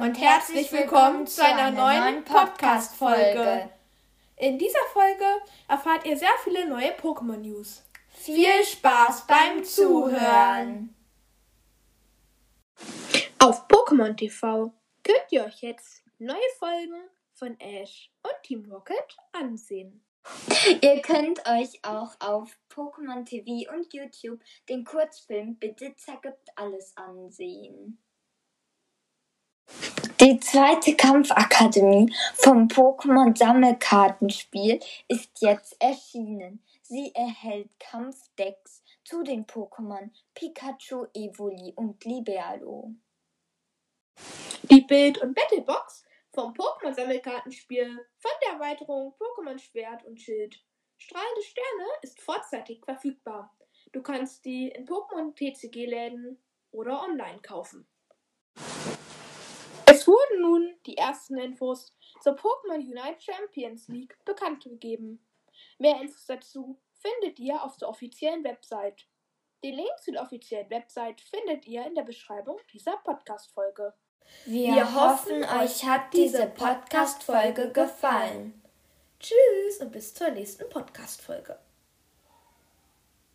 und herzlich willkommen zu einer neuen Podcast-Folge. In dieser Folge erfahrt ihr sehr viele neue Pokémon-News. Viel Spaß beim Zuhören! Auf Pokémon TV könnt ihr euch jetzt neue Folgen von Ash und Team Rocket ansehen. Ihr könnt euch auch auf Pokémon TV und YouTube den Kurzfilm Besitzer gibt alles ansehen. Die zweite Kampfakademie vom Pokémon Sammelkartenspiel ist jetzt erschienen. Sie erhält Kampfdecks zu den Pokémon Pikachu, Evoli und Liberalo. Die Bild- und Battlebox vom Pokémon Sammelkartenspiel von der Erweiterung Pokémon Schwert und Schild. Strahlende Sterne ist vorzeitig verfügbar. Du kannst die in Pokémon TCG-Läden oder online kaufen. Wurden nun die ersten Infos zur Pokémon Unite Champions League bekannt gegeben. Mehr Infos dazu findet ihr auf der offiziellen Website. Den Link zu der offiziellen Website findet ihr in der Beschreibung dieser Podcast-Folge. Wir, Wir hoffen, euch hat diese Podcast-Folge gefallen. Tschüss und bis zur nächsten Podcast-Folge.